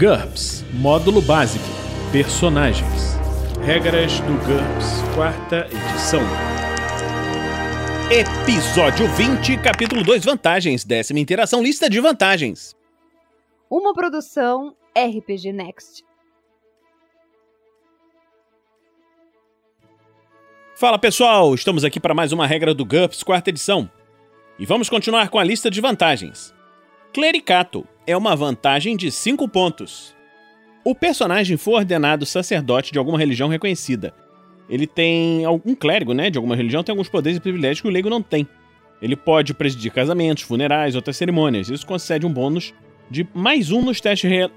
GURPS Módulo Básico Personagens Regras do GURPS, quarta edição. Episódio 20, capítulo 2 Vantagens, décima interação, lista de vantagens. Uma produção RPG Next. Fala pessoal, estamos aqui para mais uma regra do GURPS, quarta edição. E vamos continuar com a lista de vantagens. Clericato é uma vantagem de 5 pontos. O personagem foi ordenado sacerdote de alguma religião reconhecida. Ele tem algum clérigo, né, de alguma religião, tem alguns poderes e privilégios que o leigo não tem. Ele pode presidir casamentos, funerais, outras cerimônias. Isso concede um bônus de mais um nos testes, rea...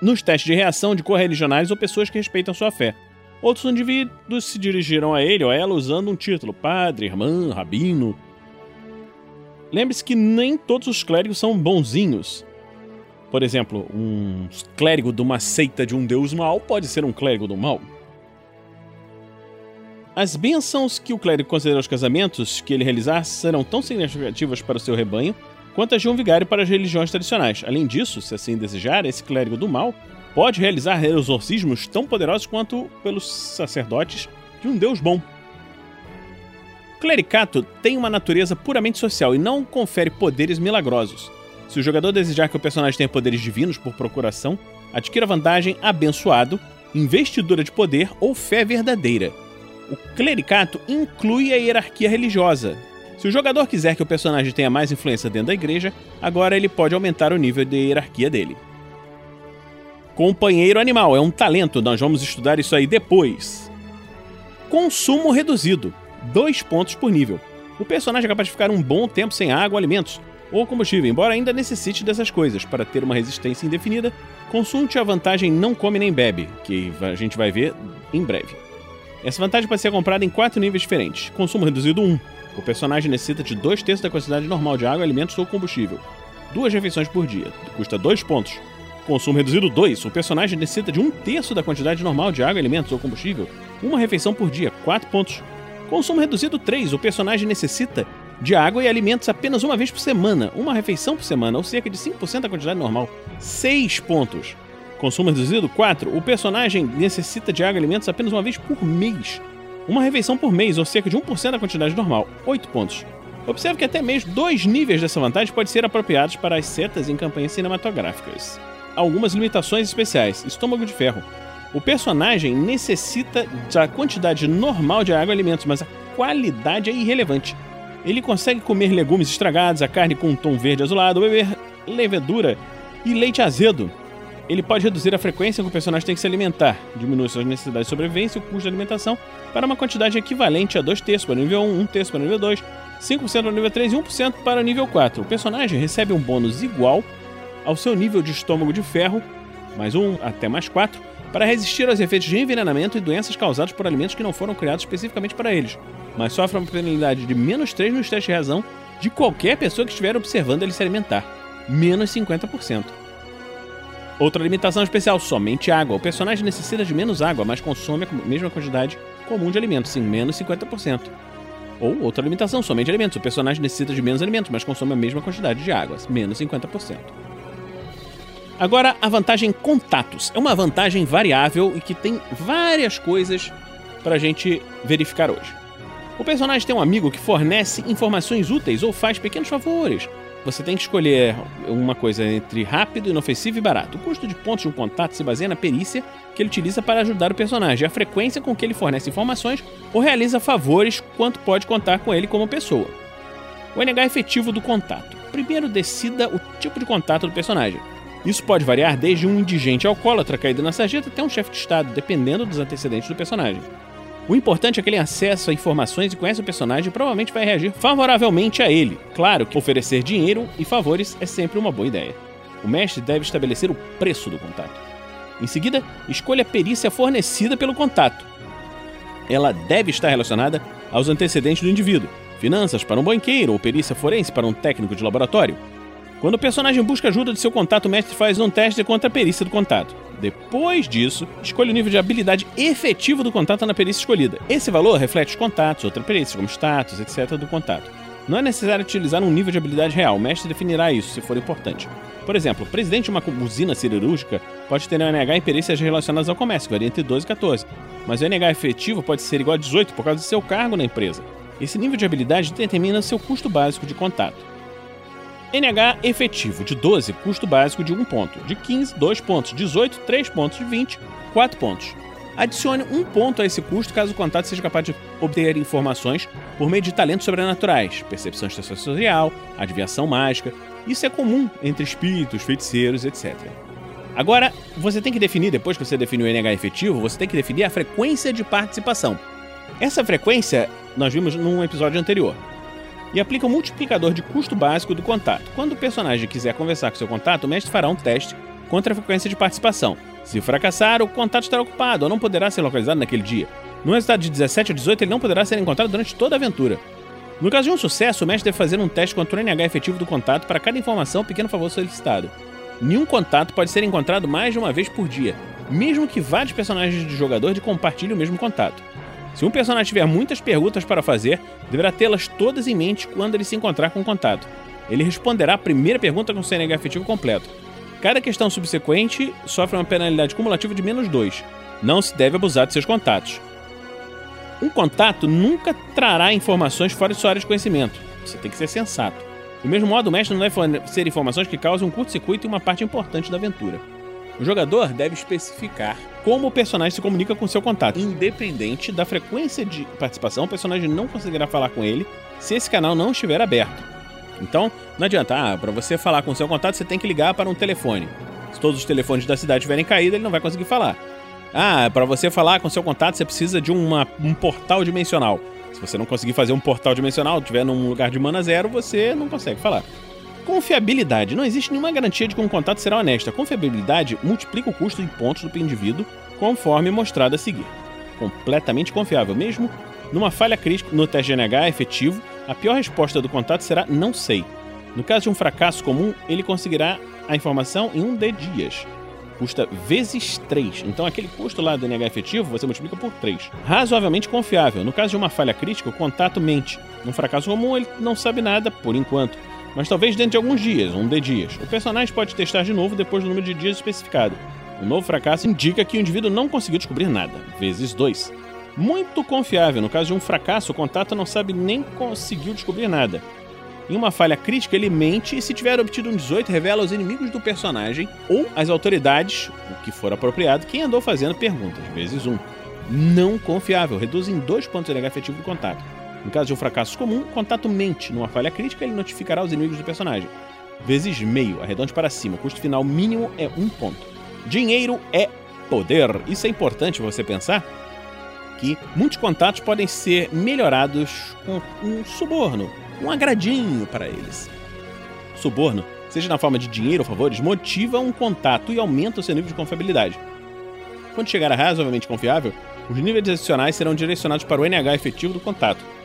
nos testes de reação de correligionários ou pessoas que respeitam sua fé. Outros indivíduos se dirigiram a ele ou a ela usando um título: padre, irmã, rabino, Lembre-se que nem todos os clérigos são bonzinhos. Por exemplo, um clérigo de uma seita de um deus mal pode ser um clérigo do mal. As bênçãos que o clérigo considera aos casamentos que ele realizar serão tão significativas para o seu rebanho quanto as de um vigário para as religiões tradicionais. Além disso, se assim desejar, esse clérigo do mal pode realizar exorcismos tão poderosos quanto pelos sacerdotes de um deus bom. Clericato tem uma natureza puramente social e não confere poderes milagrosos. Se o jogador desejar que o personagem tenha poderes divinos por procuração, adquira vantagem abençoado, investidura de poder ou fé verdadeira. O clericato inclui a hierarquia religiosa. Se o jogador quiser que o personagem tenha mais influência dentro da igreja, agora ele pode aumentar o nível de hierarquia dele. Companheiro animal é um talento, nós vamos estudar isso aí depois. Consumo reduzido. 2 pontos por nível. O personagem é capaz de ficar um bom tempo sem água, alimentos ou combustível, embora ainda necessite dessas coisas. Para ter uma resistência indefinida, consulte a vantagem Não Come Nem Bebe, que a gente vai ver em breve. Essa vantagem pode ser comprada em quatro níveis diferentes. Consumo reduzido 1. O personagem necessita de 2 terços da quantidade normal de água, alimentos ou combustível. Duas refeições por dia. Custa 2 pontos. Consumo reduzido 2. O personagem necessita de um terço da quantidade normal de água, alimentos ou combustível. Uma refeição por dia. 4 pontos. Consumo reduzido 3. O personagem necessita de água e alimentos apenas uma vez por semana, uma refeição por semana, ou cerca de 5% da quantidade normal. 6 pontos. Consumo reduzido 4. O personagem necessita de água e alimentos apenas uma vez por mês. Uma refeição por mês, ou cerca de 1% da quantidade normal. 8 pontos. Observe que até mesmo dois níveis dessa vantagem podem ser apropriados para as setas em campanhas cinematográficas. Algumas limitações especiais. Estômago de ferro. O personagem necessita da quantidade normal de água e alimentos, mas a qualidade é irrelevante. Ele consegue comer legumes estragados, a carne com um tom verde azulado, beber levedura e leite azedo. Ele pode reduzir a frequência que o personagem tem que se alimentar, diminui suas necessidades de sobrevivência e o custo de alimentação para uma quantidade equivalente a 2 terços para o nível 1, 1 terço para o nível 2, 5% para o nível 3 e 1% para o nível 4. O personagem recebe um bônus igual ao seu nível de estômago de ferro, mais 1 até mais 4, para resistir aos efeitos de envenenamento e doenças causados por alimentos que não foram criados especificamente para eles, mas sofre uma penalidade de menos 3 nos testes de razão de qualquer pessoa que estiver observando ele se alimentar, menos 50%. Outra limitação especial, somente água. O personagem necessita de menos água, mas consome a mesma quantidade comum de alimentos, sim, menos 50%. Ou outra limitação, somente alimentos. O personagem necessita de menos alimentos, mas consome a mesma quantidade de água, menos 50%. Agora, a vantagem contatos. É uma vantagem variável e que tem várias coisas para a gente verificar hoje. O personagem tem um amigo que fornece informações úteis ou faz pequenos favores. Você tem que escolher uma coisa entre rápido, inofensivo e barato. O custo de pontos de um contato se baseia na perícia que ele utiliza para ajudar o personagem, a frequência com que ele fornece informações ou realiza favores, quanto pode contar com ele como pessoa. O NH efetivo do contato. Primeiro, decida o tipo de contato do personagem. Isso pode variar desde um indigente alcoólatra caído na sarjeta até um chefe de Estado, dependendo dos antecedentes do personagem. O importante é que ele acesso a informações e conhece o personagem e provavelmente vai reagir favoravelmente a ele. Claro que oferecer dinheiro e favores é sempre uma boa ideia. O mestre deve estabelecer o preço do contato. Em seguida, escolha a perícia fornecida pelo contato. Ela deve estar relacionada aos antecedentes do indivíduo. Finanças para um banqueiro ou perícia forense para um técnico de laboratório. Quando o personagem busca ajuda de seu contato, o mestre faz um teste contra a perícia do contato. Depois disso, escolha o nível de habilidade efetivo do contato na perícia escolhida. Esse valor reflete os contatos, outra perícia, como status, etc., do contato. Não é necessário utilizar um nível de habilidade real, o mestre definirá isso se for importante. Por exemplo, o presidente de uma usina siderúrgica pode ter um NH em perícias relacionadas ao comércio, que varia entre 12 e 14, mas o NH efetivo pode ser igual a 18 por causa do seu cargo na empresa. Esse nível de habilidade determina seu custo básico de contato. NH efetivo de 12, custo básico de 1 ponto. De 15, 2 pontos. 18, 3 pontos. De 20, 4 pontos. Adicione um ponto a esse custo caso o contato seja capaz de obter informações por meio de talentos sobrenaturais, percepção sensorial, adivinhação mágica. Isso é comum entre espíritos, feiticeiros, etc. Agora, você tem que definir, depois que você definiu o NH efetivo, você tem que definir a frequência de participação. Essa frequência nós vimos num episódio anterior. E aplica o multiplicador de custo básico do contato. Quando o personagem quiser conversar com seu contato, o mestre fará um teste contra a frequência de participação. Se fracassar, o contato estará ocupado ou não poderá ser localizado naquele dia. No resultado de 17 ou 18, ele não poderá ser encontrado durante toda a aventura. No caso de um sucesso, o mestre deve fazer um teste contra o NH efetivo do contato para cada informação ou pequeno favor solicitado. Nenhum contato pode ser encontrado mais de uma vez por dia, mesmo que vários personagens de jogador compartilhem o mesmo contato. Se um personagem tiver muitas perguntas para fazer, deverá tê-las todas em mente quando ele se encontrar com o contato. Ele responderá a primeira pergunta com o CNH efetivo completo. Cada questão subsequente sofre uma penalidade cumulativa de menos 2. Não se deve abusar de seus contatos. Um contato nunca trará informações fora de sua área de conhecimento. Você tem que ser sensato. Do mesmo modo, o mestre não deve fornecer informações que causem um curto-circuito em uma parte importante da aventura. O jogador deve especificar como o personagem se comunica com seu contato. Independente da frequência de participação, o personagem não conseguirá falar com ele se esse canal não estiver aberto. Então, não adianta, ah, para você falar com seu contato, você tem que ligar para um telefone. Se todos os telefones da cidade estiverem caídos, ele não vai conseguir falar. Ah, para você falar com seu contato, você precisa de uma, um portal dimensional. Se você não conseguir fazer um portal dimensional, estiver num lugar de mana zero, você não consegue falar. Confiabilidade. Não existe nenhuma garantia de que um contato será honesto. A confiabilidade multiplica o custo em pontos do indivíduo conforme mostrado a seguir. Completamente confiável, mesmo numa falha crítica no teste de NH efetivo, a pior resposta do contato será não sei. No caso de um fracasso comum, ele conseguirá a informação em um D dias. Custa vezes 3. Então aquele custo lá do NH efetivo você multiplica por 3. Razoavelmente confiável. No caso de uma falha crítica, o contato mente. Num fracasso comum, ele não sabe nada por enquanto mas talvez dentro de alguns dias, um de dias. O personagem pode testar de novo depois do número de dias especificado. O novo fracasso indica que o indivíduo não conseguiu descobrir nada, vezes 2. Muito confiável, no caso de um fracasso, o contato não sabe nem conseguiu descobrir nada. Em uma falha crítica, ele mente e, se tiver obtido um 18, revela aos inimigos do personagem ou às autoridades, o que for apropriado, quem andou fazendo perguntas, vezes 1. Não confiável, reduz em 2 pontos de efetivo do contato. Em caso de um fracasso comum, o contato mente. Numa falha crítica, ele notificará os inimigos do personagem. Vezes meio, arredonde para cima. O custo final mínimo é um ponto. Dinheiro é poder. Isso é importante você pensar que muitos contatos podem ser melhorados com um suborno, um agradinho para eles. Suborno, seja na forma de dinheiro ou favores, motiva um contato e aumenta o seu nível de confiabilidade. Quando chegar a razoavelmente confiável, os níveis adicionais serão direcionados para o NH efetivo do contato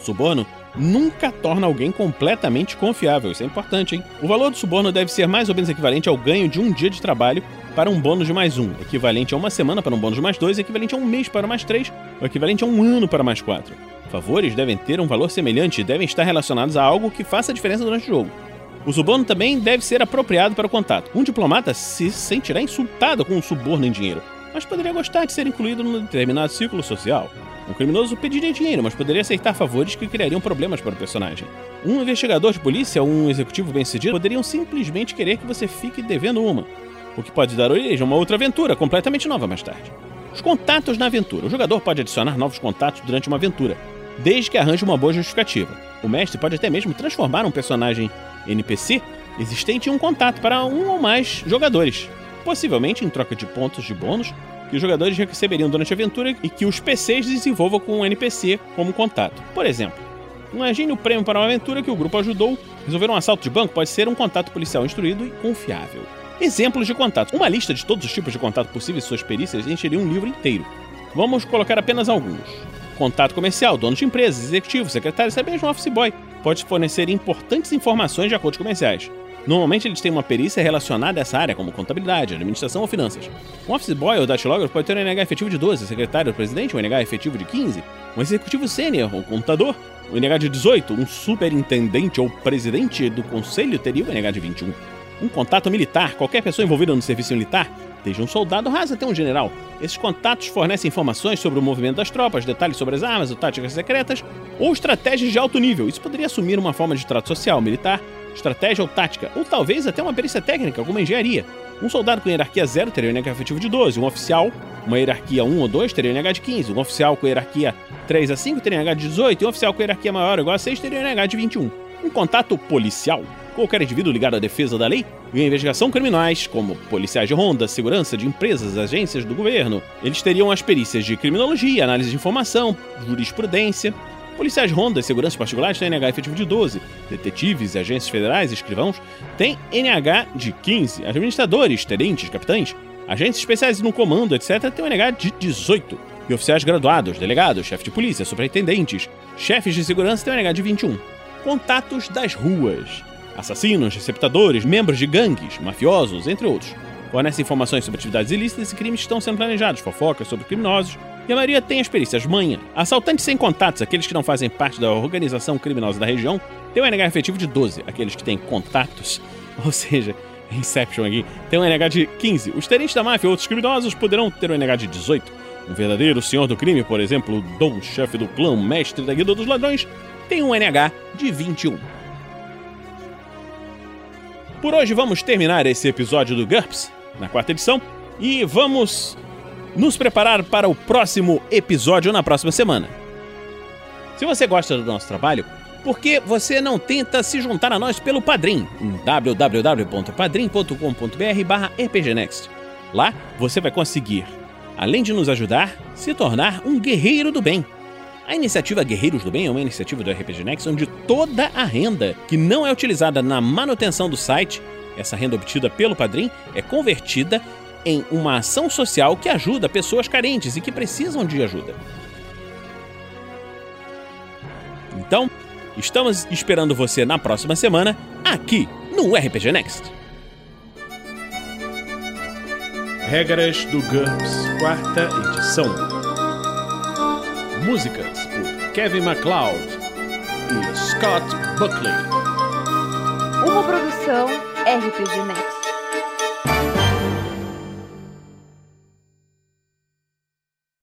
suborno nunca torna alguém completamente confiável. Isso é importante, hein? O valor do suborno deve ser mais ou menos equivalente ao ganho de um dia de trabalho para um bônus de mais um, equivalente a uma semana para um bônus de mais dois, equivalente a um mês para mais três, ou equivalente a um ano para mais quatro. Favores devem ter um valor semelhante e devem estar relacionados a algo que faça diferença durante o jogo. O suborno também deve ser apropriado para o contato. Um diplomata se sentirá insultado com um suborno em dinheiro, mas poderia gostar de ser incluído num determinado círculo social. Um criminoso pediria dinheiro, mas poderia aceitar favores que criariam problemas para o personagem. Um investigador de polícia ou um executivo bem-sucedido poderiam simplesmente querer que você fique devendo uma, o que pode dar origem a uma outra aventura completamente nova mais tarde. Os contatos na aventura. O jogador pode adicionar novos contatos durante uma aventura, desde que arranje uma boa justificativa. O mestre pode até mesmo transformar um personagem NPC existente em um contato para um ou mais jogadores, possivelmente em troca de pontos de bônus que os jogadores receberiam durante a aventura e que os PCs desenvolvam com um NPC como contato. Por exemplo, imagine o prêmio para uma aventura que o grupo ajudou. Resolver um assalto de banco pode ser um contato policial instruído e confiável. Exemplos de contatos. Uma lista de todos os tipos de contato possíveis e suas perícias encheria um livro inteiro. Vamos colocar apenas alguns. Contato comercial, dono de empresas, executivo, secretário, até mesmo office boy. Pode fornecer importantes informações de acordos comerciais. Normalmente eles têm uma perícia relacionada a essa área, como contabilidade, administração ou finanças. Um office boy ou datilógrafo pode ter um NH efetivo de 12, secretário do presidente um NH efetivo de 15. um executivo sênior ou contador. O NH de 18, um superintendente ou presidente do conselho teria o NH de 21. Um contato militar, qualquer pessoa envolvida no serviço militar, desde um soldado rasa até um general. Esses contatos fornecem informações sobre o movimento das tropas, detalhes sobre as armas ou táticas secretas, ou estratégias de alto nível. Isso poderia assumir uma forma de trato social, militar, estratégia ou tática, ou talvez até uma perícia técnica, alguma engenharia. Um soldado com hierarquia 0 teria um NH efetivo de 12, um oficial, uma hierarquia 1 ou 2 teria um NH de 15, um oficial com hierarquia 3 a 5 teria um NH de 18 e um oficial com hierarquia maior ou igual a 6 teria um NH de 21. Um contato policial, qualquer indivíduo ligado à defesa da lei e à investigação criminais, como policiais de ronda, segurança de empresas, agências do governo. Eles teriam as perícias de criminologia, análise de informação, jurisprudência, Policiais ronda seguranças particulares têm NH efetivo de 12. Detetives agências federais escrivãos têm NH de 15. Administradores, tenentes, capitães, agentes especiais no comando, etc., têm NH de 18. E oficiais graduados, delegados, chefe de polícia, superintendentes, chefes de segurança têm NH de 21. Contatos das ruas. Assassinos, receptadores, membros de gangues, mafiosos, entre outros. Fornecem informações sobre atividades ilícitas e crimes que estão sendo planejados, fofocas sobre criminosos, e a maioria tem as perícias manha. Assaltantes sem contatos, aqueles que não fazem parte da organização criminosa da região, têm um NH efetivo de 12. Aqueles que têm contatos, ou seja, Inception aqui, tem um NH de 15. Os tenentes da máfia e outros criminosos poderão ter um NH de 18. Um verdadeiro senhor do crime, por exemplo, Dom, chefe do clã, mestre da guilda dos ladrões, tem um NH de 21. Por hoje vamos terminar esse episódio do GURPS, na quarta edição, e vamos nos preparar para o próximo episódio na próxima semana. Se você gosta do nosso trabalho, por que você não tenta se juntar a nós pelo Padrim em www.padrim.com.br rpgnext. Lá você vai conseguir, além de nos ajudar, se tornar um guerreiro do bem. A iniciativa Guerreiros do Bem é uma iniciativa do RPG Next onde toda a renda que não é utilizada na manutenção do site, essa renda obtida pelo Padrim, é convertida em uma ação social que ajuda pessoas carentes e que precisam de ajuda. Então, estamos esperando você na próxima semana aqui no RPG Next. Regras do GURPS, quarta edição. Músicas por Kevin MacLeod e Scott Buckley. Uma produção RPG Next.